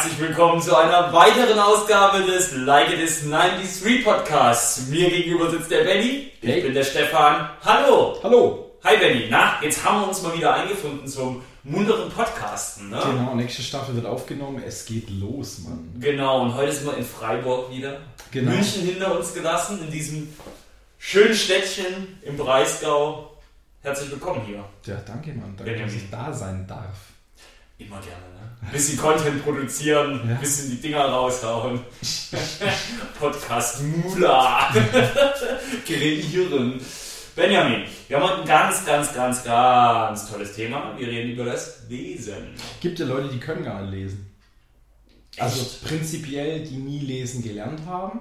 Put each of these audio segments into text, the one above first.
Herzlich willkommen zu einer weiteren Ausgabe des Like It Is 93 Podcasts. Mir gegenüber sitzt der Benny, ich Hey. bin der Stefan. Hallo! Hallo. Hi Benny, na, jetzt haben wir uns mal wieder eingefunden zum munteren Podcasten, ne? Genau, nächste Staffel wird aufgenommen. Es geht los, Mann. Genau, und heute sind wir in Freiburg wieder. Genau. München hinter uns gelassen, in diesem schönen Städtchen im Breisgau. Herzlich willkommen hier. Ja, danke, Mann. Danke, Benjamin. dass ich da sein darf. Immer gerne, ne? Bisschen Content produzieren, Ja. bisschen die Dinger raushauen. Podcast Mula. Kreieren. Benjamin, wir haben heute ein ganz, ganz, ganz, ganz tolles Thema. Wir reden über das Lesen. Gibt ja Leute, die können gar nicht lesen. Also Echt? prinzipiell, die nie lesen gelernt haben.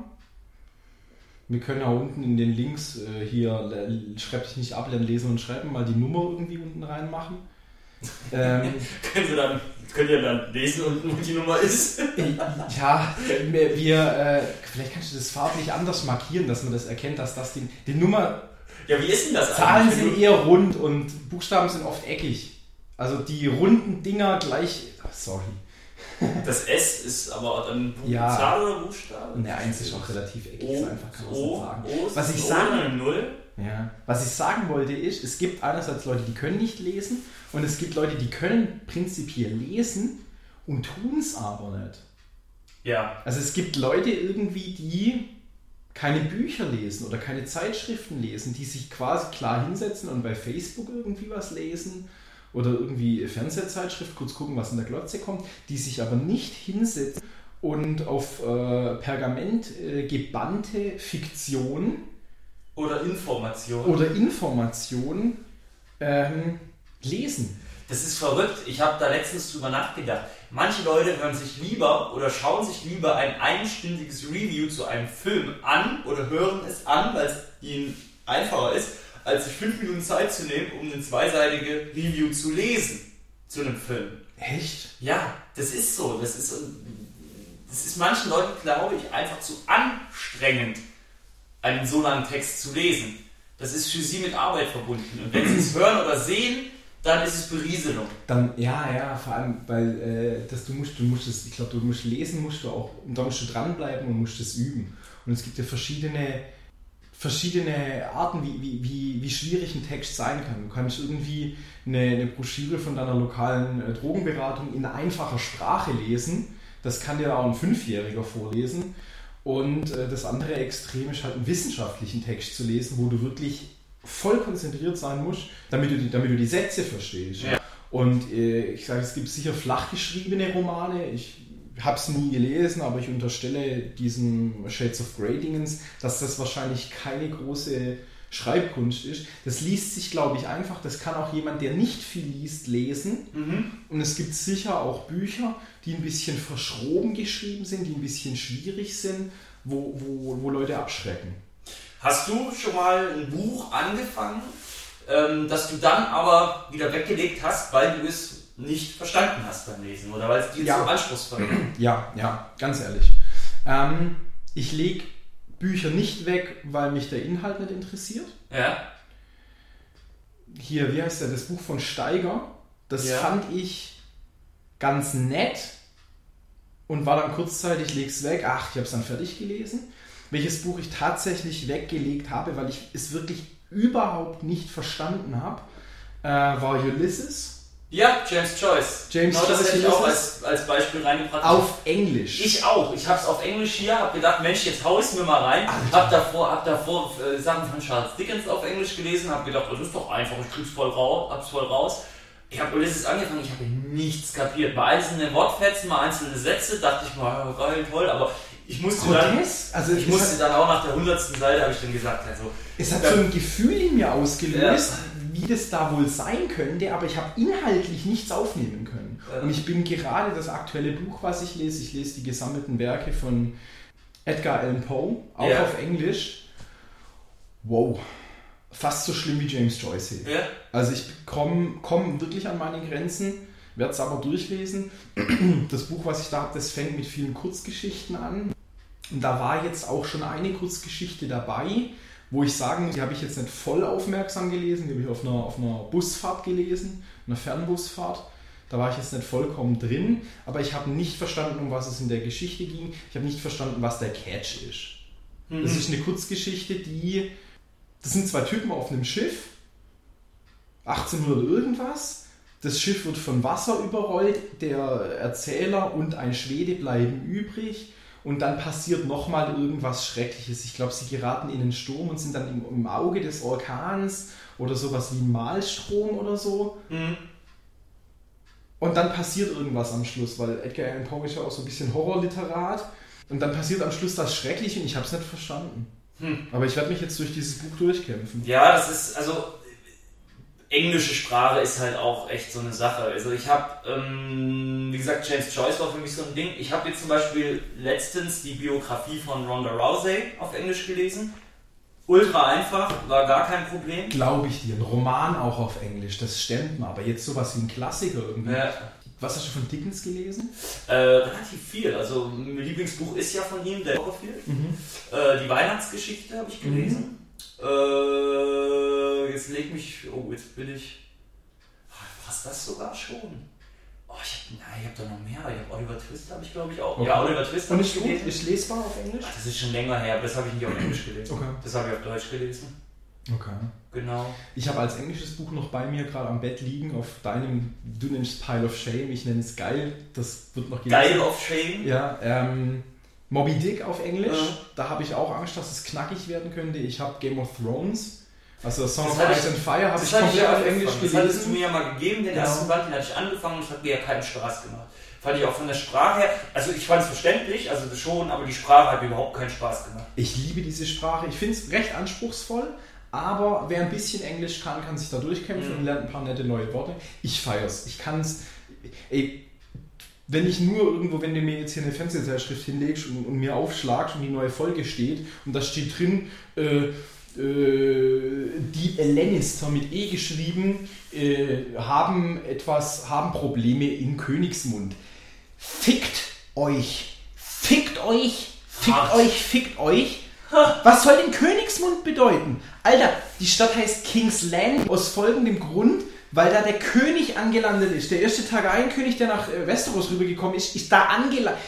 Wir können ja unten in den Links äh, hier, äh, schreib dich nicht ab, lern lesen und schreiben, mal die Nummer irgendwie unten reinmachen. Ähm, Können Sie dann, könnt ihr dann lesen unten, wo die Nummer ist? ja, wir, äh, vielleicht kannst du das farblich anders markieren, dass man das erkennt, dass das die, die Nummer Ja, wie ist denn das Zahlen eigentlich? sind eher rund und Buchstaben sind oft eckig. Also die runden Dinger gleich. Ach, sorry. Das S ist aber dann Bu- Ja. Zahl oder Buchstabe? Ne, eins ist auch relativ eckig, O, so einfach kann man es nicht sagen. o ist Was ich sagen-? Ja. Was ich sagen wollte ist, es gibt einerseits Leute, die können nicht lesen und es gibt Leute, die können prinzipiell lesen und tun es aber nicht. Ja. Also es gibt Leute irgendwie, die keine Bücher lesen oder keine Zeitschriften lesen, die sich quasi klar hinsetzen und bei Facebook irgendwie was lesen oder irgendwie Fernsehzeitschrift kurz gucken, was in der Glotze kommt, die sich aber nicht hinsetzen und auf äh, Pergament äh, gebannte Fiktion Oder Information. oder Information ähm, lesen. Das ist verrückt. Ich habe da letztens drüber nachgedacht. Manche Leute hören sich lieber oder schauen sich lieber ein einstündiges Review zu einem Film an oder hören es an, weil es ihnen einfacher ist, als sich fünf Minuten Zeit zu nehmen, um eine zweiseitige Review zu lesen zu einem Film. Echt? Ja, das ist so. Das ist, das ist manchen Leuten, glaube ich, einfach zu anstrengend, einen so langen Text zu lesen. Das ist für sie mit Arbeit verbunden. Und wenn sie es hören oder sehen, dann ist es Berieselung. Dann, ja, ja, vor allem, weil äh, das, du musst, du musst es, ich glaube, du musst lesen, musst du auch, und da musst du dranbleiben und musst es üben. Und es gibt ja verschiedene, verschiedene Arten, wie, wie, wie, wie schwierig ein Text sein kann. Du kannst irgendwie eine, eine Broschüre von deiner lokalen äh, Drogenberatung in einfacher Sprache lesen. Das kann dir auch ein Fünfjähriger vorlesen. Und äh, das andere Extrem ist halt einen wissenschaftlichen Text zu lesen, wo du wirklich voll konzentriert sein musst, damit du die, damit du die Sätze verstehst. Ja. Und äh, ich sage, es gibt sicher flach geschriebene Romane. Ich habe es nie gelesen, aber ich unterstelle diesen Shades of Grey Dingens, dass das wahrscheinlich keine große Schreibkunst ist. Das liest sich, glaube ich, einfach. Das kann auch jemand, der nicht viel liest, lesen. Und es gibt sicher auch Bücher, die ein bisschen verschroben geschrieben sind, die ein bisschen schwierig sind, wo, wo, wo Leute abschrecken. Hast du schon mal ein Buch angefangen, ähm, das du dann aber wieder weggelegt hast, weil du es nicht verstanden hast beim Lesen oder weil es dir Ja. zu anspruchsvoll war? Ja, ja, ganz ehrlich. Ähm, ich lege Bücher nicht weg, weil mich der Inhalt nicht interessiert. Ja. Hier, wie heißt der, das Buch von Steiger, das Ja. fand ich ganz nett und war dann kurzzeitig, ich leg's weg, ach, ich habe es dann fertig gelesen. Welches Buch ich tatsächlich weggelegt habe, weil ich es wirklich überhaupt nicht verstanden habe, äh, war Ulysses Ja, James Joyce. James genau, das Joyce, hätte ich auch als, als Beispiel reingebracht. auf Englisch. Ich auch. Ich habe es auf Englisch hier, habe gedacht, Mensch, jetzt hau ich's mir mal rein. Hab davor, hab davor äh, Sachen von Charles Dickens auf Englisch gelesen, habe gedacht, das ist doch einfach, ich krieg's voll raus, hab's voll raus. Ich habe Ulysses angefangen, ich habe nichts kapiert. Mal einzelne Wortfetzen, mal einzelne Sätze, dachte ich mal, geil, toll, aber ich musste dann, Grotesk? Also ich musste hat- dann auch nach der hundertsten Seite, habe ich dann gesagt, also, Es hat Ja. so ein Gefühl in mir ausgelöst, wie das da wohl sein könnte, aber ich habe inhaltlich nichts aufnehmen können. Ja. Und ich bin gerade das aktuelle Buch, was ich lese, ich lese die gesammelten Werke von Edgar Allan Poe, auch Ja. auf Englisch. Wow, fast so schlimm wie James Joyce. ja, Also ich komme komm wirklich an meine Grenzen, werde es aber durchlesen. Das Buch, was ich da habe, das fängt mit vielen Kurzgeschichten an. Und da war jetzt auch schon eine Kurzgeschichte dabei, wo ich sagen muss, die habe ich jetzt nicht voll aufmerksam gelesen, die habe ich auf einer, auf einer Busfahrt gelesen, einer Fernbusfahrt. Da war ich jetzt nicht vollkommen drin, aber ich habe nicht verstanden, um was es in der Geschichte ging. Ich habe nicht verstanden, was der Catch ist. Mhm. Das ist eine Kurzgeschichte, die. Das sind zwei Typen auf einem Schiff. 1800 irgendwas. Das Schiff wird von Wasser überrollt. Der Erzähler und ein Schwede bleiben übrig. Und dann passiert nochmal irgendwas Schreckliches. Ich glaube, sie geraten in den Sturm und sind dann im, im Auge des Orkans oder sowas wie ein Malstrom oder so. Mhm. Und dann passiert irgendwas am Schluss, weil Edgar Allan Poe ist ja auch so ein bisschen Horrorliterat. Und dann passiert am Schluss das Schreckliche und ich habe es nicht verstanden. Hm. Aber ich werde mich jetzt durch dieses Buch durchkämpfen. Ja, das ist, also englische Sprache ist halt auch echt so eine Sache. Also ich habe, ähm, wie gesagt, James Joyce war für mich so ein Ding. Ich habe jetzt zum Beispiel letztens die Biografie von Ronda Rousey auf Englisch gelesen. Ultra einfach, war gar kein Problem. Glaube ich dir. Ein Roman auch auf Englisch, das stimmt mal. Aber jetzt sowas wie ein Klassiker irgendwie. Ja. Was hast du von Dickens gelesen? Äh, relativ viel. Also mein Lieblingsbuch ist ja von ihm, der Copperfield. Mhm. Äh, die Weihnachtsgeschichte habe ich gelesen. Mhm. Äh, jetzt leg mich. Oh, jetzt bin ich. Was das sogar schon? Oh, ich habe hab da noch mehr. Ich hab Oliver Twist habe ich glaube ich auch. Okay. Ja, Oliver Twist habe ich gelesen. Ist lesbar auf Englisch? Ach, das ist schon länger her, aber das habe ich nicht auf Englisch gelesen. Okay. Das habe ich auf Deutsch gelesen. Okay. Genau. Ich habe als englisches Buch noch bei mir gerade am Bett liegen auf deinem, du nennst Pile of Shame, ich nenne es Geil, das wird noch gelesen. Geil of Shame? Ja, ähm, Moby Dick auf Englisch, ja. da habe ich auch Angst, dass es knackig werden könnte. Ich habe Game of Thrones, also Song of Ice and Fire habe ich komplett auf Englisch gelesen. Das hattest du mir ja mal gegeben, den genau. ersten Band, den hatte ich angefangen und es hat mir ja keinen Spaß gemacht. Fand ich auch von der Sprache her, also ich fand es verständlich, also schon, aber die Sprache hat mir überhaupt keinen Spaß gemacht. Ich liebe diese Sprache, ich finde es recht anspruchsvoll, aber wer ein bisschen Englisch kann, kann sich da durchkämpfen mhm. und lernt ein paar nette neue Worte. Ich feier's. Ich kann's. Ey, wenn ich nur irgendwo, wenn du mir jetzt hier eine Fernsehzeitschrift hinlegst und, und mir aufschlagst und die neue Folge steht und da steht drin, äh, äh, die Lannister mit E geschrieben äh, haben etwas, haben Probleme in Königsmund. Fickt euch! Fickt euch! Fickt Ach. euch! Fickt euch! Was soll denn Königsmund bedeuten? Alter, die Stadt heißt King's Land aus folgendem Grund, weil da der König angelandet ist. Der erste Targaryen-König, der nach äh, Westeros rübergekommen ist, ist da angelandet.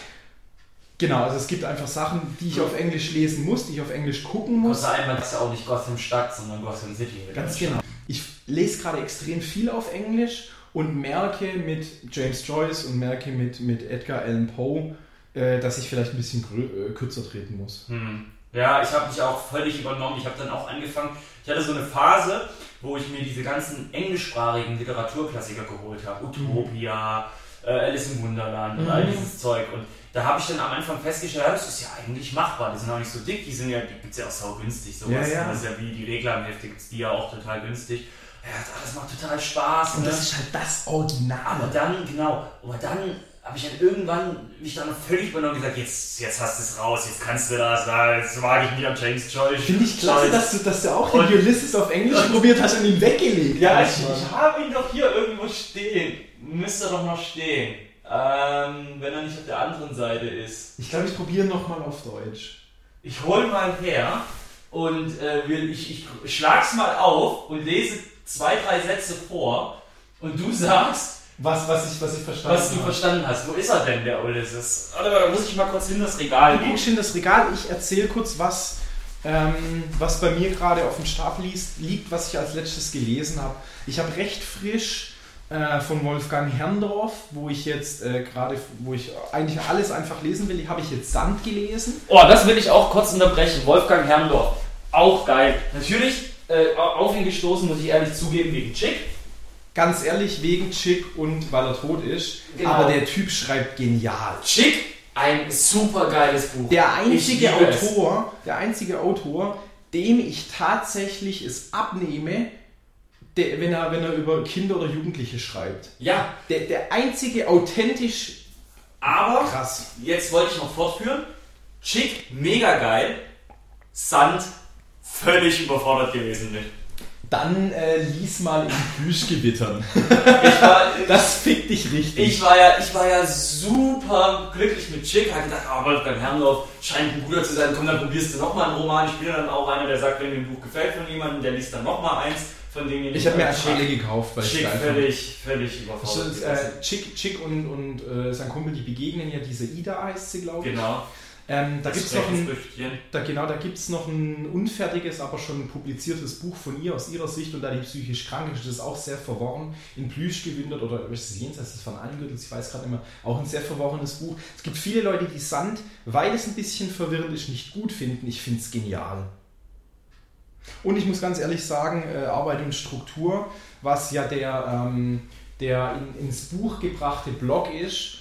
Genau, also es gibt einfach Sachen, die ich auf Englisch lesen muss, die ich auf Englisch gucken muss. Außer einmal ist ja auch nicht Gotham Stadt, sondern Gotham City. Ganz genau. Ich lese gerade extrem viel auf Englisch und merke mit James Joyce und merke mit, mit Edgar Allan Poe, äh, dass ich vielleicht ein bisschen äh, kürzer treten muss. Hm. Ja, ich habe mich auch völlig übernommen. Ich habe dann auch angefangen, ich hatte so eine Phase, wo ich mir diese ganzen englischsprachigen Literaturklassiker geholt habe. Utopia, äh, Alice im Wunderland und all mhm. dieses Zeug. Und da habe ich dann am Anfang festgestellt, das ist ja eigentlich machbar. Die sind auch nicht so dick, die sind ja, die gibt es ja auch sau günstig. Sowas. Ja, ja. Das ist ja wie die Regler im Heft, die ja auch total günstig. Ja, das macht total Spaß. Und das ne? ist halt das Original. Aber dann, genau, aber dann habe ich dann irgendwann mich dann völlig übernommen und gesagt, jetzt, jetzt hast du es raus, jetzt kannst du das, jetzt mag ich am James Joyce. Finde ich klasse, dass du, dass du auch den Ulysses auf Englisch probiert hast und ihn weggelegt Ja, ich, ich habe ihn doch hier irgendwo stehen. Müsste doch noch stehen. Ähm, wenn er nicht auf der anderen Seite ist. Ich glaube, ich probiere nochmal auf Deutsch. Ich hole mal her und äh, ich, ich schlag's mal auf und lese zwei, drei Sätze vor und du sagst, was, was, ich, was ich verstanden Was du habe. verstanden hast. Wo ist er denn, der Ulysses? Warte mal, da muss ich mal kurz hin das Regal gehen. Du in das Regal. Ich erzähle kurz, was, ähm, was bei mir gerade auf dem Stapel liegt, was ich als letztes gelesen habe. Ich habe recht frisch äh, von Wolfgang Herrndorf, wo ich jetzt äh, gerade, wo ich eigentlich alles einfach lesen will, habe ich jetzt Sand gelesen. Oh, das will ich auch kurz unterbrechen. Wolfgang Herrndorf. Auch geil. Natürlich äh, auf ihn gestoßen, muss ich ehrlich zugeben, wegen Chick ganz ehrlich, wegen Chick und weil er tot ist. Genau. Aber der Typ schreibt genial. Chick, ein super geiles Buch. Der einzige Autor, es. der einzige Autor, dem ich tatsächlich es abnehme, der, wenn, er, wenn er über Kinder oder Jugendliche schreibt. Ja. Der, der einzige authentisch. Aber, krass. Jetzt wollte ich noch fortführen. Chick, mega geil. Sand, völlig überfordert gewesen mit. Dann äh, lies mal in Plüschgewittern. war, das fickt dich richtig. Ich war ja, ich war ja super glücklich mit Chick. Hat gedacht, oh, Wolfgang Herrndorf scheint ein Bruder zu sein. Komm, dann probierst du nochmal einen Roman. Ich bin dann auch einer, der sagt, wenn mir ein Buch gefällt von jemandem, der liest dann nochmal eins. von Dingen. Ich habe mir einfach alle gekauft, weil Chick ich völlig, völlig überfordert ist, äh, Chick, Chick und, und äh, sein Kumpel, die begegnen ja diese Ida heißt sie, glaube ich. Genau. Ähm, da gibt es noch, ein, da, genau, da gibt's noch ein unfertiges, aber schon publiziertes Buch von ihr aus ihrer Sicht und da die psychisch krank ist. Das ist auch sehr verworren, in Plüsch gewindert oder ist es jenseits des Van Alengürtels, ich weiß gerade mehr. Auch ein sehr verworrenes Buch. Es gibt viele Leute, die Sand, weil es ein bisschen verwirrend ist, nicht gut finden. Ich finde es genial. Und ich muss ganz ehrlich sagen, äh, Arbeit und Struktur, was ja der, ähm, der in, ins Buch gebrachte Blog ist,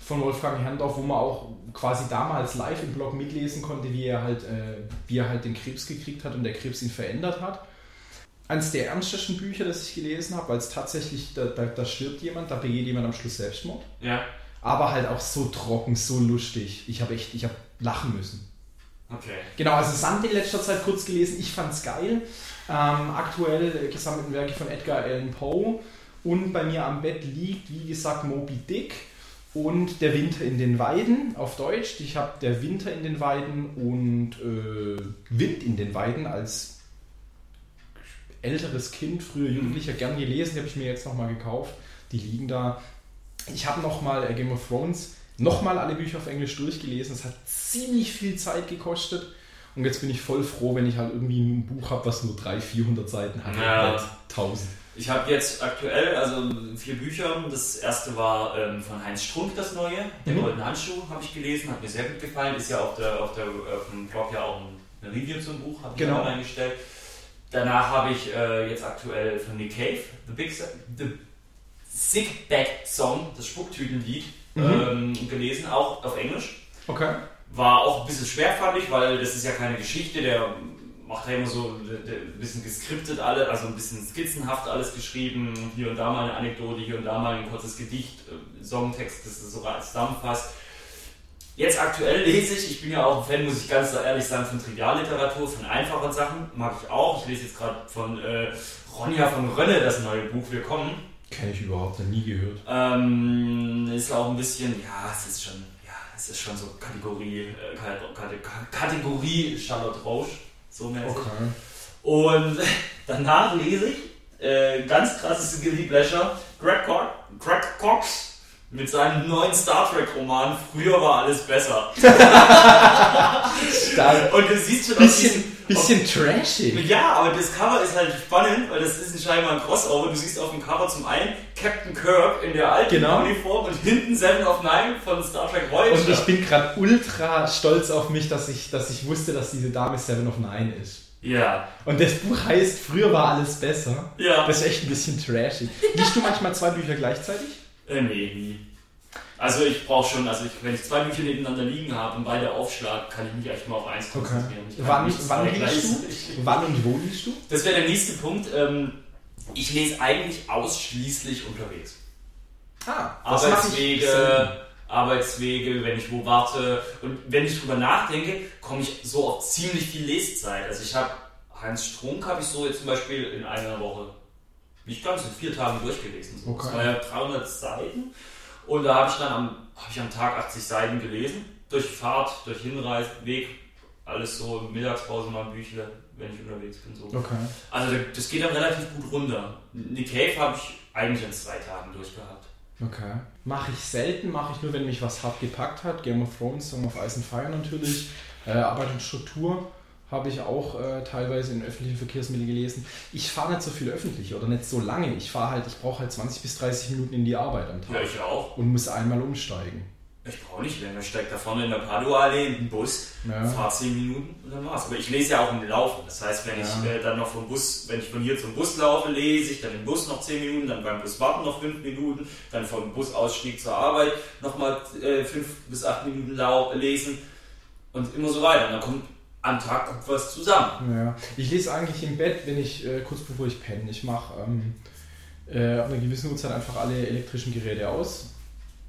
von Wolfgang Herrndorf, wo man auch quasi damals live im Blog mitlesen konnte, wie er halt, äh, wie er halt den Krebs gekriegt hat und der Krebs ihn verändert hat. Eines der ernstesten Bücher, das ich gelesen habe, weil es tatsächlich, da, da, da, stirbt jemand, da begeht jemand am Schluss Selbstmord. Ja. Aber halt auch so trocken, so lustig. Ich habe echt, ich habe lachen müssen. Okay. Genau, also Sand in letzter Zeit kurz gelesen, ich fand es geil. Ähm, aktuell gesammelten Werke von Edgar Allan Poe. Und bei mir am Bett liegt, wie gesagt, Moby Dick und Der Winter in den Weiden auf Deutsch. Ich habe Der Winter in den Weiden und äh, Wind in den Weiden als älteres Kind, früher Jugendlicher, gern gelesen. Die habe ich mir jetzt nochmal gekauft. Die liegen da. Ich habe nochmal äh, Game of Thrones nochmal alle Bücher auf Englisch durchgelesen. Es hat ziemlich viel Zeit gekostet. Und jetzt bin ich voll froh, wenn ich halt irgendwie ein Buch habe, was nur 300, 400 Seiten hat. Ja. 1000. Ich habe jetzt aktuell also vier Bücher. Das erste war ähm, von Heinz Strunk, das neue. Der mhm. Goldene Handschuh habe ich gelesen, hat mir sehr gut gefallen. Ist ja auf, der, auf, der, auf dem Blog ja auch ein Review zum Buch, habe ich genau. eingestellt. Danach habe ich äh, jetzt aktuell von Nick Cave, The Big The Sick Bag Song, das Spucktütenlied, mhm. ähm, gelesen, auch auf Englisch. Okay. War auch ein bisschen schwer, fand ich, weil das ist ja keine Geschichte, der macht er immer so ein bisschen geskriptet alles, also ein bisschen skizzenhaft alles geschrieben. Hier und da mal eine Anekdote, hier und da mal ein kurzes Gedicht, äh, Songtext, das es sogar zusammenfasst. Jetzt aktuell lese ich, ich bin ja auch ein Fan, muss ich ganz ehrlich sagen, von Trivialliteratur, von einfachen Sachen, mag ich auch. Ich lese jetzt gerade von äh, Ronja von Rönne das neue Buch Willkommen. Kenne ich überhaupt noch nie gehört. Ähm, ist auch ein bisschen, ja, es ist schon, ja, es ist schon so Kategorie, äh, Kategorie Charlotte Rausch so mäßig. Okay. Und danach lese ich, äh, ganz krasses Guilty Pleasure, Greg, Co Greg Cox mit seinem neuen Star Trek Roman Früher war alles besser. und du siehst schon bisschen, bisschen trashig. Ja, aber das Cover ist halt spannend, weil das ist ein scheinbar ein Crossover. Du siehst auf dem Cover zum einen Captain Kirk in der alten genau. Uniform und hinten Seven of Nine von Star Trek Voyager. Und ich bin gerade ultra stolz auf mich, dass ich, dass ich wusste, dass diese Dame Seven of Nine ist. Ja. Und das Buch heißt Früher war alles besser. Ja. Das ist echt ein bisschen trashig. Liest du manchmal zwei Bücher gleichzeitig? Äh, nee, nie. Also ich brauche schon, also ich, wenn ich zwei Bücher nebeneinander liegen habe und beide aufschlag, kann ich mich echt mal auf eins konzentrieren. Okay. Wann, wann liest du? Wann und wo liest du? Das wäre der nächste Punkt. Ähm, ich lese eigentlich ausschließlich unterwegs. Ah, Arbeitswege, Arbeitswege, wenn ich wo warte. Und wenn ich drüber nachdenke, komme ich so auf ziemlich viel Leszeit. Also ich habe Heinz Strunk habe ich so jetzt zum Beispiel in einer Woche, nicht ganz, in vier Tagen durchgelesen. So. Okay. Das war ja 300 Seiten. Und da habe ich dann am, hab ich am Tag 80 Seiten gelesen. Durch Fahrt, durch Hinreise, Weg, alles so, Mittagspause mal Büchle, wenn ich unterwegs bin. So. Okay. Also das geht dann relativ gut runter. Nick Cave habe ich eigentlich in zwei Tagen durchgehabt. Okay. Mache ich selten, mache ich nur, wenn mich was hart gepackt hat. Game of Thrones, Song of Ice and Fire natürlich. Äh, Arbeit und Struktur habe ich auch äh, teilweise in öffentlichen Verkehrsmitteln gelesen. Ich fahre nicht so viel öffentlich oder nicht so lange. Ich fahre halt, ich brauche halt 20 bis 30 Minuten in die Arbeit am Tag. Ja, ich auch. Und muss einmal umsteigen. Ich brauche nicht länger. Ich steige da vorne in der Padua-Allee in den Bus, ja. fahre 10 Minuten und dann war's. Aber ich lese ja auch im Laufen. Das heißt, wenn ja. ich äh, dann noch vom Bus, wenn ich von hier zum Bus laufe, lese ich dann im Bus noch 10 Minuten, dann beim Bus warten noch 5 Minuten, dann vom Busausstieg zur Arbeit nochmal 5 äh, bis 8 Minuten lesen und immer so weiter. Und dann kommt am Tag kommt was zusammen. Ja. Ich lese eigentlich im Bett, wenn ich äh, kurz bevor ich penne. Ich mache ähm, äh, ab einer gewissen Uhrzeit einfach alle elektrischen Geräte aus,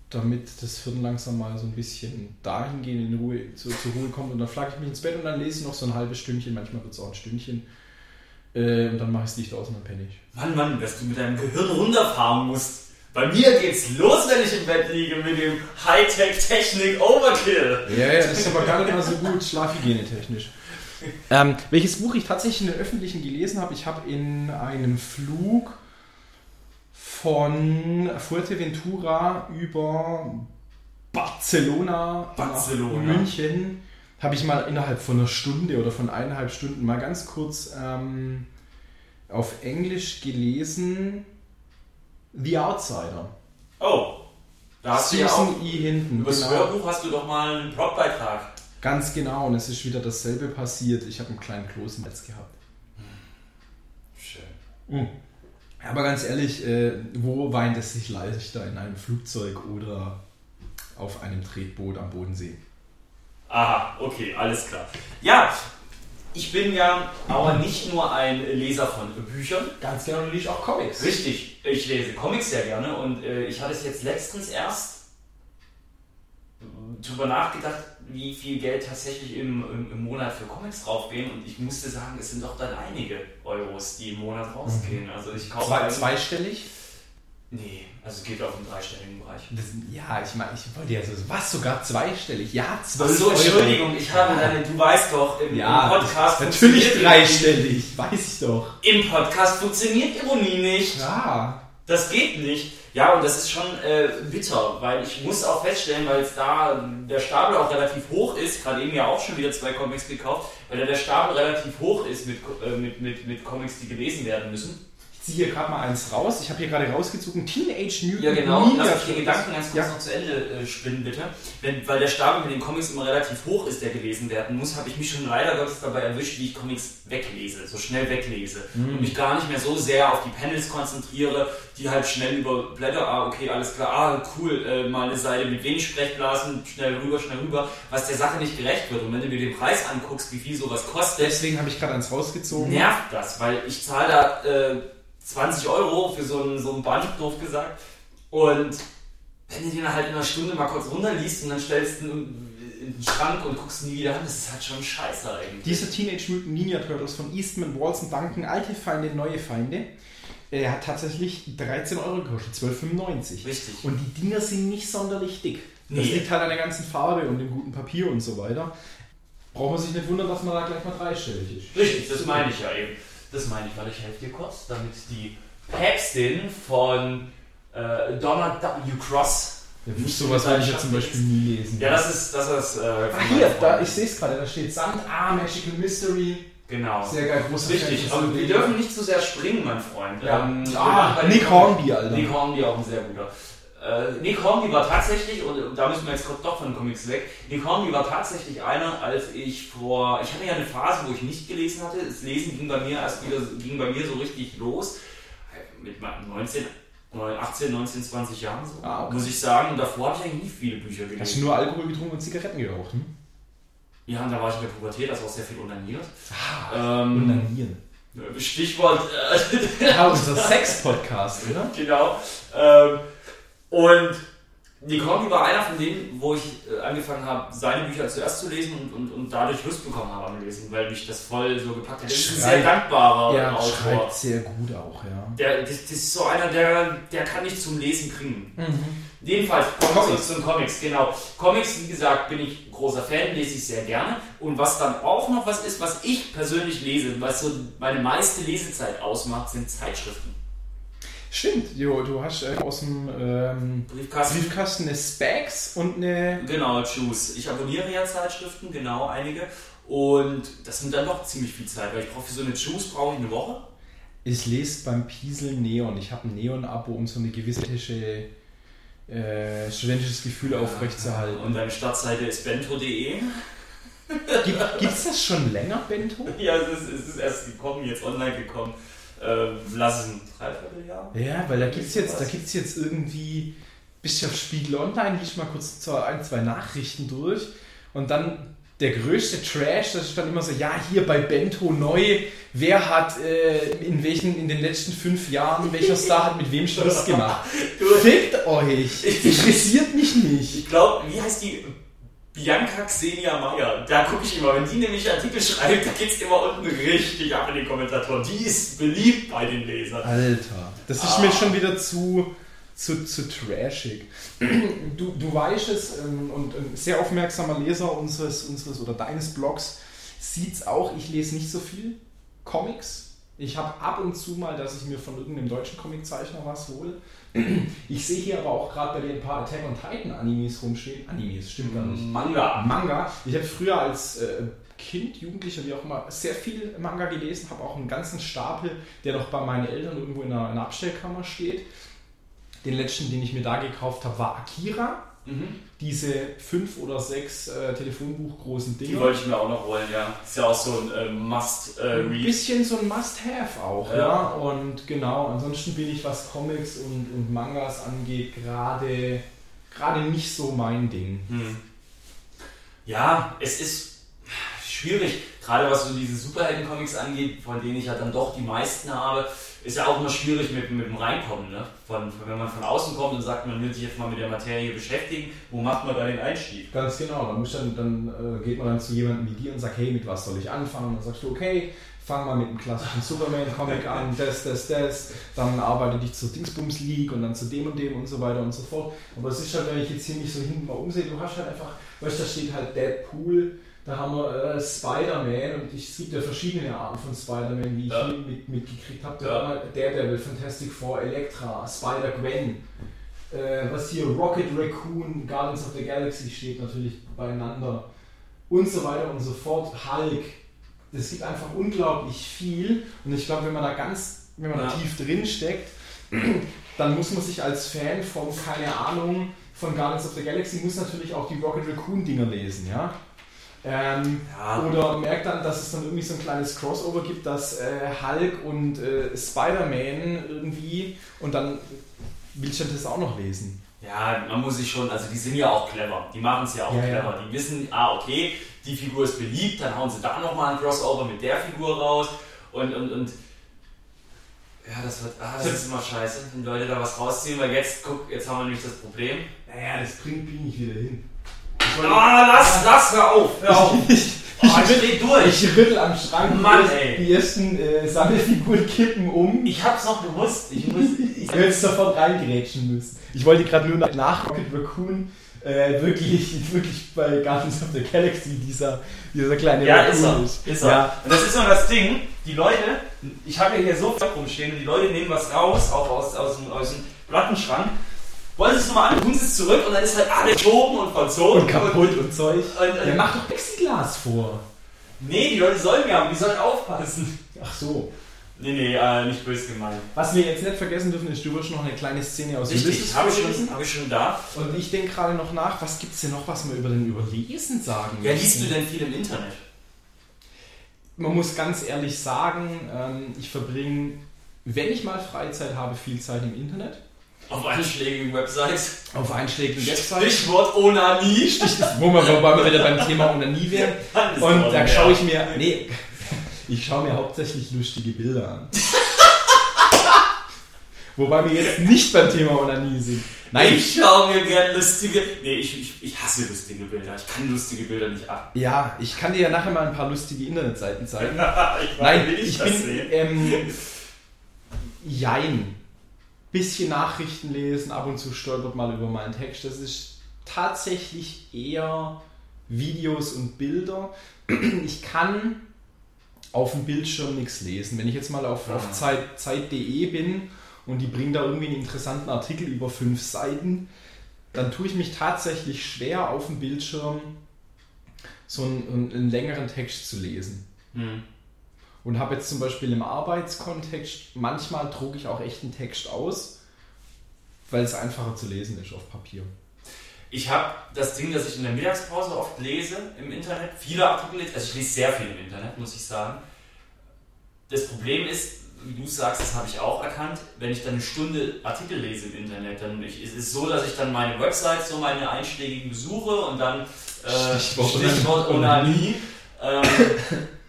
damit das Hirn langsam mal so ein bisschen dahingehend in Ruhe zu, zur Ruhe kommt. Und dann flagge ich mich ins Bett und dann lese ich noch so ein halbes Stündchen, manchmal wird es auch ein Stündchen. Äh, und dann mache ich das Licht aus und dann penne ich. Mann, Mann, dass du mit deinem Gehirn runterfahren musst. Bei mir geht's los, wenn ich im Bett liege mit dem Hightech-Technik-Overkill. Ja, ja, das ist aber gar nicht mal so gut, Schlafhygiene technisch. ähm, welches Buch ich tatsächlich in den Öffentlichen gelesen habe, ich habe in einem Flug von Fuerteventura über Barcelona, Barcelona. nach München habe ich mal innerhalb von einer Stunde oder von eineinhalb Stunden mal ganz kurz ähm, auf Englisch gelesen The Outsider. Oh, da hast du ja Susan auch, E. Hinton. über das genau. Hörbuch hast du doch mal einen Blogbeitrag. Ganz genau, und es ist wieder dasselbe passiert. Ich habe einen kleinen Kloß im Netz gehabt. Schön. Aber ganz ehrlich, äh, wo weint es sich leichter? In einem Flugzeug oder auf einem Tretboot am Bodensee? Aha, okay, alles klar. Ja, ich bin ja aber nicht nur ein Leser von Büchern. Ganz genau, du liest auch Comics. Richtig, ich lese Comics sehr gerne und äh, ich hatte es jetzt letztens erst drüber nachgedacht, wie viel Geld tatsächlich im, im, im Monat für Comics draufgehen und ich musste sagen, es sind doch dann einige Euros, die im Monat rausgehen. Also ich kaufe Zwei, eigentlich- zweistellig? Nee, also es geht auf den dreistelligen Bereich. Das, ja, ich meine, ich wollte ja so, was, sogar zweistellig? Ja, Ach zwölf so, Euro. Entschuldigung, ich habe deine, du weißt doch, im, Ja, im Podcast natürlich dreistellig, weiß ich doch. Im Podcast funktioniert Ironie nicht. Ja. Das geht nicht. Ja, und das ist schon äh, bitter, weil ich muss auch feststellen, weil jetzt da der Stapel auch relativ hoch ist, gerade eben ja auch schon wieder zwei Comics gekauft, weil da der Stapel relativ hoch ist mit, äh, mit, mit, mit Comics, die gelesen werden müssen. Ziehe hier gerade mal eins raus. Ich habe hier gerade rausgezogen. Teenage Mutant Ja, genau. Ninja Lass mich den. Gedanken ganz kurz Ja. noch zu Ende äh, spinnen, bitte. Wenn, weil der Stapel mit den Comics immer relativ hoch ist, der gelesen werden muss, habe ich mich schon leider Gottes dabei erwischt, wie ich Comics weglese, so schnell weglese. Mhm. Und mich gar nicht mehr so sehr auf die Panels konzentriere, die halt schnell überblätter, ah, okay, alles klar, ah, cool, äh, mal eine Seite mit wenig Sprechblasen, schnell rüber, schnell rüber, was der Sache nicht gerecht wird. Und wenn du dir den Preis anguckst, wie viel sowas kostet, Deswegen habe ich gerade eins rausgezogen. nervt das, weil ich zahle da äh, 20 Euro für so ein, so ein Band, doof gesagt. Und wenn du den halt in einer Stunde mal kurz runterliest und dann stellst du ihn in den Schrank und guckst nie wieder an, das ist halt schon scheiße eigentlich. Dieser Teenage Mutant Ninja Turtles von Eastman, Walton, Duncan, alte Feinde, neue Feinde, äh, hat tatsächlich 13 Euro gekostet, 12,95. Richtig. Und die Dinger sind nicht sonderlich dick. Das Nee. liegt halt an der ganzen Farbe und dem guten Papier und so weiter. Braucht man sich nicht wundern, dass man da gleich mal dreistellig ist. Richtig, das meine ich ja eben. Das meine ich, weil ich helfe dir kurz, damit die Päpstin von äh, Donald W. Cross. Ja, nicht sowas mit würde ich ja zum Beispiel nie lesen. Ja, das ist das. Ist, äh, Ah, von hier, da, ich sehe es gerade, da steht Sand, ah, Magical Mystery. Genau. Sehr geil, großer Richtig, aber von wir dürfen nicht zu sehr springen, mein Freund. Ja. Ähm, Ah, Nick Hornby, Alter. Nick Hornby auch ein sehr guter. Äh, Nick Hornby war tatsächlich, und da müssen wir jetzt doch von den Comics weg, Nick Hornby war tatsächlich einer, als ich vor, ich hatte ja eine Phase, wo ich nicht gelesen hatte, das Lesen ging bei mir erst wieder, ging bei mir so richtig los, äh, mit 19, 18, 19, 20 Jahren so, Ah, okay. muss ich sagen, und davor habe ich eigentlich nie viele Bücher Hast du gelesen. nur Alkohol getrunken und Zigaretten geraucht? Hm? Ja, und da war ich in der Pubertät, also auch sehr viel onaniert. Ah, Ähm, Onanieren. Stichwort, äh, Ja, unser Sex-Podcast, oder? Genau. Ähm, und Nick Hornby war einer von denen, wo ich äh, angefangen habe, seine Bücher zuerst zu lesen und, und, und dadurch Lust bekommen habe am Lesen, weil mich das voll so gepackt hat. Er ist ein Schreibt- sehr dankbarer Ja, Autor. schreibt sehr gut auch, ja. Der, das, das ist so einer, der, der kann nicht zum Lesen bringen. Mhm. Jedenfalls, kommen wir Comics. zu den Comics, genau. Comics, wie gesagt, bin ich großer Fan, lese ich sehr gerne. Und was dann auch noch was ist, was ich persönlich lese, was so meine meiste Lesezeit ausmacht, sind Zeitschriften. Stimmt, jo, du hast äh, aus dem ähm, Briefkasten. Briefkasten eine Specs und eine. Genau, Juice. Ich abonniere ja Zeitschriften, genau, einige. Und das nimmt dann doch ziemlich viel Zeit, weil ich brauche für so eine Juice brauche ich eine Woche. Ich lese beim Piesel Neon. Ich habe ein Neon-Abo, um so eine gewisse äh, studentisches Gefühl aufrechtzuerhalten. Und deine Startseite ist bento.de. Gibt es das schon länger, Bento? Ja, es ist, es ist erst gekommen, jetzt online gekommen. Äh, lass es ein Dreivierteljahr. Ja, weil da gibt es jetzt, da gibt's jetzt irgendwie, auf Spiegel Online, liest mal kurz so ein, zwei Nachrichten durch und dann der größte Trash, das ist dann immer so, ja, hier bei Bento neu, wer hat äh, in welchen, in den letzten fünf Jahren, welcher Star hat mit wem Schluss gemacht? Fickt euch! Interessiert mich nicht! ich glaube, wie heißt die? Bianca Xenia Meyer. Da gucke ich immer, wenn die nämlich Artikel schreibt, da geht es immer unten richtig ab in den Kommentatoren. Die ist beliebt bei den Lesern. Alter, das ist Ah. mir schon wieder zu, zu, zu trashig. Du, du weißt es ähm, und ein sehr aufmerksamer Leser unseres, unseres oder deines Blogs sieht's auch, ich lese nicht so viel Comics. Ich habe ab und zu mal, dass ich mir von irgendeinem deutschen Comiczeichner was hole. Ich sehe hier aber auch gerade bei dir ein paar Attack on Titan Animes rumstehen. Animes, stimmt gar nicht. Manga. Manga. Ich habe früher als äh, Kind, Jugendlicher, wie auch immer, sehr viel Manga gelesen, habe auch einen ganzen Stapel, der noch bei meinen Eltern irgendwo in einer, in einer Abstellkammer steht. Den letzten, den ich mir da gekauft habe, war Akira. Mhm. Diese fünf oder sechs äh, Telefonbuch großen Die wollte ich mir auch noch holen, ja. Ist ja auch so ein äh, Ein Must-Read. bisschen so ein Must-Have auch, ja. Ja. Und genau, ansonsten bin ich, was Comics und, und Mangas angeht, gerade gerade nicht so mein Ding. Hm. Ja, es ist schwierig, gerade was so diese Superhelden-Comics angeht, von denen ich ja dann doch die meisten habe, ist ja auch immer schwierig mit, mit dem Reinkommen. Ne? Von, wenn man von außen kommt und sagt, man will sich jetzt mal mit der Materie beschäftigen, wo macht man da den Einstieg? Ganz genau, dann, muss dann, dann äh, geht man dann zu jemandem wie dir und sagt, hey, mit was soll ich anfangen? Und dann sagst du, okay, fang mal mit einem klassischen Superman-Comic an, das, das, das, dann arbeite dich zur Dingsbums League und dann zu dem und dem und so weiter und so fort. Aber es ist halt, wenn ich jetzt hier mich so hinten mal umsehe, du hast halt einfach, weißt du, da steht halt Deadpool, da haben wir äh, Spider-Man und ich, es gibt ja verschiedene Arten von Spider-Man, wie ich Ja. mit, mit, mitgekriegt habe. Ja. Daredevil, Fantastic Four, Elektra, Spider-Gwen, äh, was hier Rocket Raccoon, Guardians of the Galaxy steht natürlich beieinander und so weiter und so fort. Hulk. Es gibt einfach unglaublich viel und ich glaube, wenn man da ganz, wenn man da Ja. tief drin steckt, dann muss man sich als Fan von, keine Ahnung, von Guardians of the Galaxy, muss natürlich auch die Rocket Raccoon Dinger lesen, ja. Ähm, Ja. oder merkt dann, dass es dann irgendwie so ein kleines Crossover gibt, dass äh, Hulk und äh, Spider-Man irgendwie und dann will ich dann das auch noch lesen. Ja, man muss sich schon, also die sind ja auch clever. Die machen es ja auch Ja, ja. clever. Die wissen, ah, okay, die Figur ist beliebt, dann hauen sie da nochmal ein Crossover mit der Figur raus und, und, und ja, das wird, ah, das ist immer scheiße, wenn Leute da was rausziehen, weil jetzt, guck, jetzt haben wir nämlich das Problem. Naja, das bringt mich nicht wieder hin. Ich Ah, lass, lass, hör auf, hör auf. Ich, Oh, ich dreh durch. ich rüttel am Schrank Mann, die, ey. die ersten äh, Sammelfiguren kippen um. Ich hab's noch gewusst. Ich muss, ich, Ich hätte jetzt sofort reingrätschen müssen. Ich wollte gerade nur nach- nach Rocket Raccoon äh, wirklich, wirklich bei Guardians of the Galaxy dieser, dieser kleine Ja, ist Raccoon er. Ist er. Ja, Und das ist so das Ding, die Leute, ich habe ja hier so viel rumstehen und die Leute nehmen was raus, auch aus, aus, dem, aus dem Plattenschrank, wollen sie es nochmal an, tun sie es zurück und dann ist halt alles toben und verzogen. und kaputt und Zeug. Und, und, Der macht doch Plexiglas vor. nee, die Leute sollen ja, die sollen aufpassen. Ach so. Nee, nee, äh, nicht böse gemeint. Was wir jetzt nicht vergessen dürfen, ist, du wirst noch eine kleine Szene aus Richtig, Ulysses habe ich, schon- hab ich schon da. Und ich denke gerade noch nach, was gibt es denn noch, was wir über den Überlesen sagen Ja, müssen? liest du denn viel im Internet? Man muss ganz ehrlich sagen, ähm, ich verbringe, wenn ich mal Freizeit habe, viel Zeit im Internet. Auf einschlägigen Websites. Auf einschlägigen Websites. Stichwort Onanie. Wo wir, wobei wir wieder beim Thema Onanie wären. Und da schaue ich mir, nee, ich schaue mir hauptsächlich lustige Bilder an. Wobei wir jetzt nicht beim Thema Onanie sind. Nein, Ich schaue mir gern lustige. Nee, ich, ich, ich hasse lustige Bilder. Ich kann lustige Bilder nicht ab. ja, ich kann dir ja nachher mal ein paar lustige Internetseiten zeigen. ich Nein, will ich das bin, sehen. ähm, jein. Bisschen Nachrichten lesen, ab und zu stolpert mal über meinen Text. Das ist tatsächlich eher Videos und Bilder. Ich kann auf dem Bildschirm nichts lesen. Wenn ich jetzt mal auf, auf Ah. Zeit- Zeit.de bin und die bringen da irgendwie einen interessanten Artikel über fünf Seiten, dann tue ich mich tatsächlich schwer auf dem Bildschirm so einen, einen, längeren Text zu lesen. Hm. Und habe jetzt zum Beispiel im Arbeitskontext, manchmal drucke ich auch echt einen Text aus, weil es einfacher zu lesen ist auf Papier. Ich habe das Ding, dass ich in der Mittagspause oft lese im Internet, viele Artikel lese, also ich lese sehr viel im Internet, muss ich sagen. Das Problem ist, wie du sagst, das habe ich auch erkannt, wenn ich dann eine Stunde Artikel lese im Internet, dann ich, es ist so, dass ich dann meine Website, so meine einschlägigen besuche und dann äh, Stichwort Stichwort. Onanie. Ähm,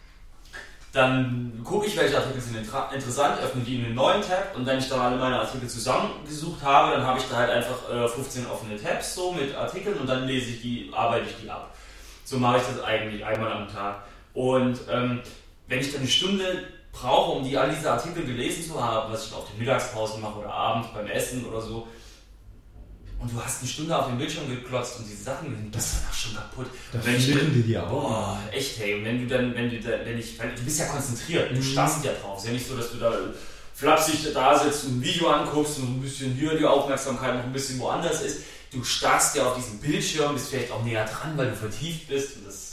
dann gucke ich, welche Artikel sind interessant, öffne die in einen neuen Tab und wenn ich dann alle meine Artikel zusammengesucht habe, dann habe ich da halt einfach äh, 15 offene Tabs so mit Artikeln und dann lese ich die, arbeite ich die ab. So mache ich das eigentlich einmal am Tag. Und ähm, wenn ich dann eine Stunde brauche, um die all diese Artikel gelesen zu haben, was ich auf den Mittagspausen mache oder abends beim Essen oder so, und du hast eine Stunde auf den Bildschirm geklotzt und diese Sachen sind das danach schon kaputt. Da dann- die dir auch. Boah, echt, hey. Und wenn du dann, wenn du da, wenn ich, weil du bist ja konzentriert, du Mhm. starrst ja drauf. Es ist ja nicht so, dass du da flapsig da sitzt und ein Video anguckst und ein bisschen hier die Aufmerksamkeit noch ein bisschen woanders ist. Du starrst ja auf diesen Bildschirm, bist vielleicht auch näher dran, weil du vertieft bist. Und das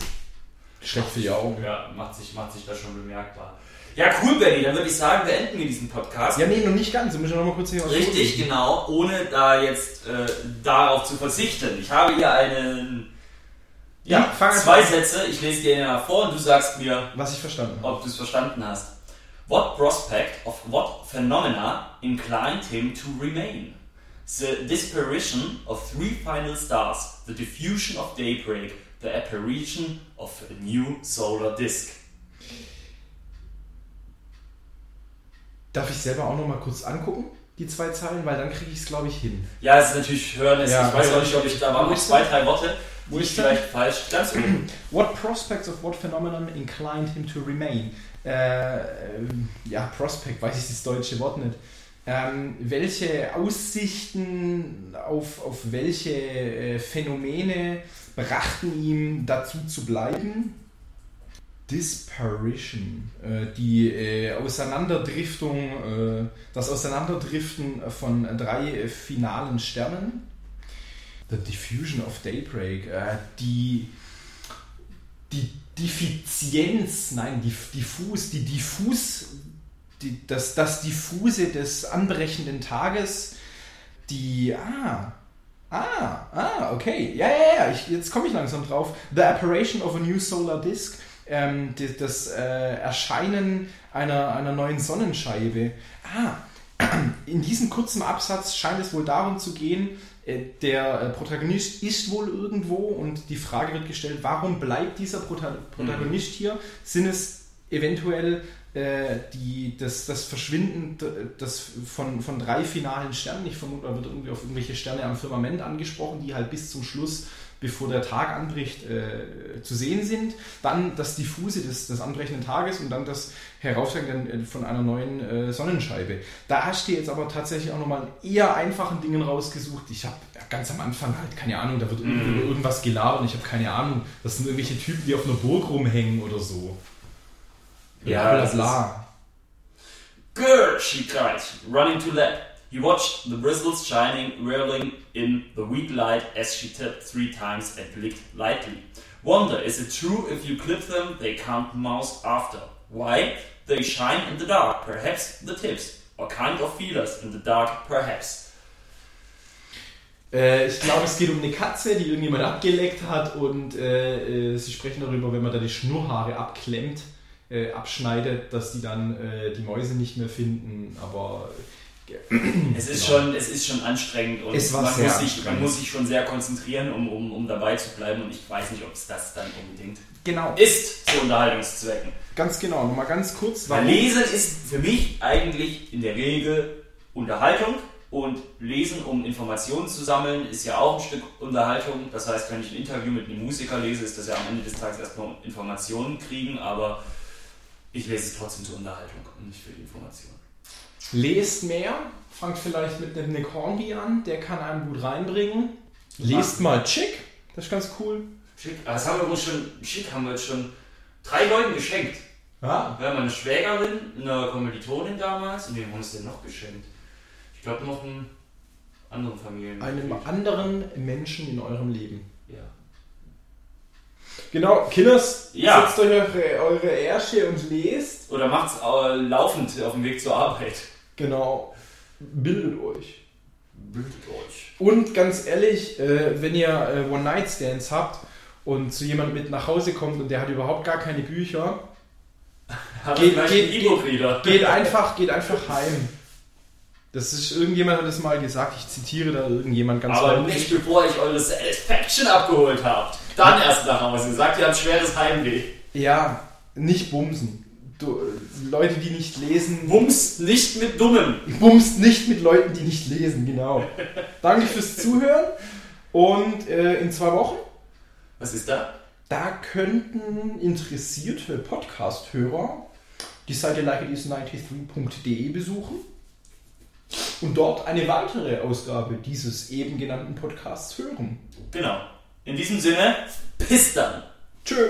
Schlecht für die Augen. ja, macht, sich, macht sich da schon bemerkbar. Ja, cool, Benny. Dann würde ich sagen, beenden wir diesen Podcast. Ja, nee, noch nicht ganz. Wir müssen noch mal kurz hier was Richtig, vorlesen. genau, ohne da jetzt äh, darauf zu verzichten. Ich habe hier einen. Ja, Ja, fang zwei an. Sätze. Ich lese dir nach vor und du sagst mir, Was ich verstanden habe. ob du es verstanden hast. What prospect of what phenomena inclined him to remain? The disparition of three final stars, the diffusion of daybreak, the apparition of a new solar disk. Darf ich selber auch noch mal kurz angucken, die zwei Zeilen? Weil dann kriege ich es, glaube ich, hin. Ja, es ist natürlich hören. Ja, ich weiß auch nicht, ob ich da waren zwei, drei Worte, Wo ich vielleicht falsch. Ganz. What prospects of what phenomenon inclined him to remain? Äh, äh, ja, Prospect, weiß ich das deutsche Wort nicht. Ähm, welche Aussichten auf, auf welche äh, Phänomene brachten ihm dazu zu bleiben? Disparition, äh, die äh, Auseinanderdriftung, äh, das Auseinanderdriften von drei finalen Sternen. The Diffusion of Daybreak, die, die Diffizienz, nein, die diffus, die diffus, die, das, das Diffuse des anbrechenden Tages, die, ah, ah, ah, okay, ja, ja, ja, ich, jetzt komme ich langsam drauf. The Apparition of a New Solar Disk, ähm, die, das äh, Erscheinen einer, einer neuen Sonnenscheibe. Ah, in diesem kurzen Absatz scheint es wohl darum zu gehen, äh, der äh, Protagonist ist wohl irgendwo und die Frage wird gestellt, warum bleibt dieser Prota Protagonist hier? Sind es eventuell äh, die, das, das Verschwinden das von, von drei finalen Sternen? Ich vermute, da wird irgendwie auf irgendwelche Sterne am Firmament angesprochen, die halt bis zum Schluss bevor der Tag anbricht, äh, zu sehen sind. Dann das Diffuse des, des anbrechenden Tages und dann das Heraufsteigen äh, von einer neuen äh, Sonnenscheibe. Da hast du jetzt aber tatsächlich auch nochmal eher einfachen Dingen rausgesucht. Ich habe ganz am Anfang halt keine Ahnung, da wird über irgendwas gelabert ich habe keine Ahnung. Das sind irgendwelche Typen, die auf einer Burg rumhängen oder so. Ja, bla das bla. Grr, she cried, running to lap. He watched the bristles shining, whirling in the weak light as she tapped three times and blinked lightly. Wonder, is it true if you clip them, they can't mouse after? Why? They shine in the dark, perhaps the tips, or kind of feelers in the dark, perhaps. Äh, ich glaube, es geht um eine Katze, die irgendjemand abgeleckt hat und äh, äh, sie sprechen darüber, wenn man da die Schnurrhaare abklemmt, äh, abschneidet, dass die dann äh, die Mäuse nicht mehr finden. Aber Es ist, Genau. schon, es ist schon anstrengend und man, muss sich, man muss sich schon sehr konzentrieren, um, um, um dabei zu bleiben und ich weiß nicht, ob es das dann unbedingt genau, ist zu Unterhaltungszwecken. ganz genau. Nochmal ganz kurz. Weil Lesen ist für mich eigentlich in der Regel Unterhaltung und Lesen, um Informationen zu sammeln, ist ja auch ein Stück Unterhaltung. Das heißt, wenn ich ein Interview mit einem Musiker lese, ist das ja am Ende des Tages erstmal Informationen kriegen, aber ich lese es trotzdem zur Unterhaltung und nicht für die Information. Lest mehr, fangt vielleicht mit einem Nick Hornby an, der kann einen gut reinbringen. Lest mal Chick, das ist ganz cool. Schick, aber das haben wir uns schon, schick, haben wir jetzt schon drei Leuten geschenkt. Ja, Wir haben eine Schwägerin, eine Kommilitonin damals und wem haben wir es denn noch geschenkt? Ich glaube noch einen anderen Familienmitglied. einem anderen Menschen in eurem Leben. Ja. Genau, Kinders, Ja. setzt euch eure, eure Ärsche und lest. Oder macht's äh, laufend auf dem Weg zur Arbeit. Genau, bildet euch. Bildet euch. Und ganz ehrlich, äh, wenn ihr äh, One-Night-Stands habt und zu jemandem mit nach Hause kommt und der hat überhaupt gar keine Bücher, Geht- geht- E-Book-Reader. geht einfach, geht einfach heim. Das ist, irgendjemand hat das mal gesagt, ich zitiere da irgendjemand ganz Aber nicht bevor ich eure Satisfaction abgeholt habt. Dann erst nach Hause. Sagt ihr habt schweres Heimweh. Ja, nicht bumsen. Du, Leute, die nicht lesen. Bums nicht mit Dummen. Bumst nicht mit Leuten, die nicht lesen, genau. Danke fürs Zuhören und äh, in zwei Wochen, Was ist da? da könnten interessierte Podcast-Hörer die Seite likeatis93.de besuchen. und dort eine weitere Ausgabe dieses eben genannten Podcasts hören. Genau. In diesem Sinne, bis dann. Tschö.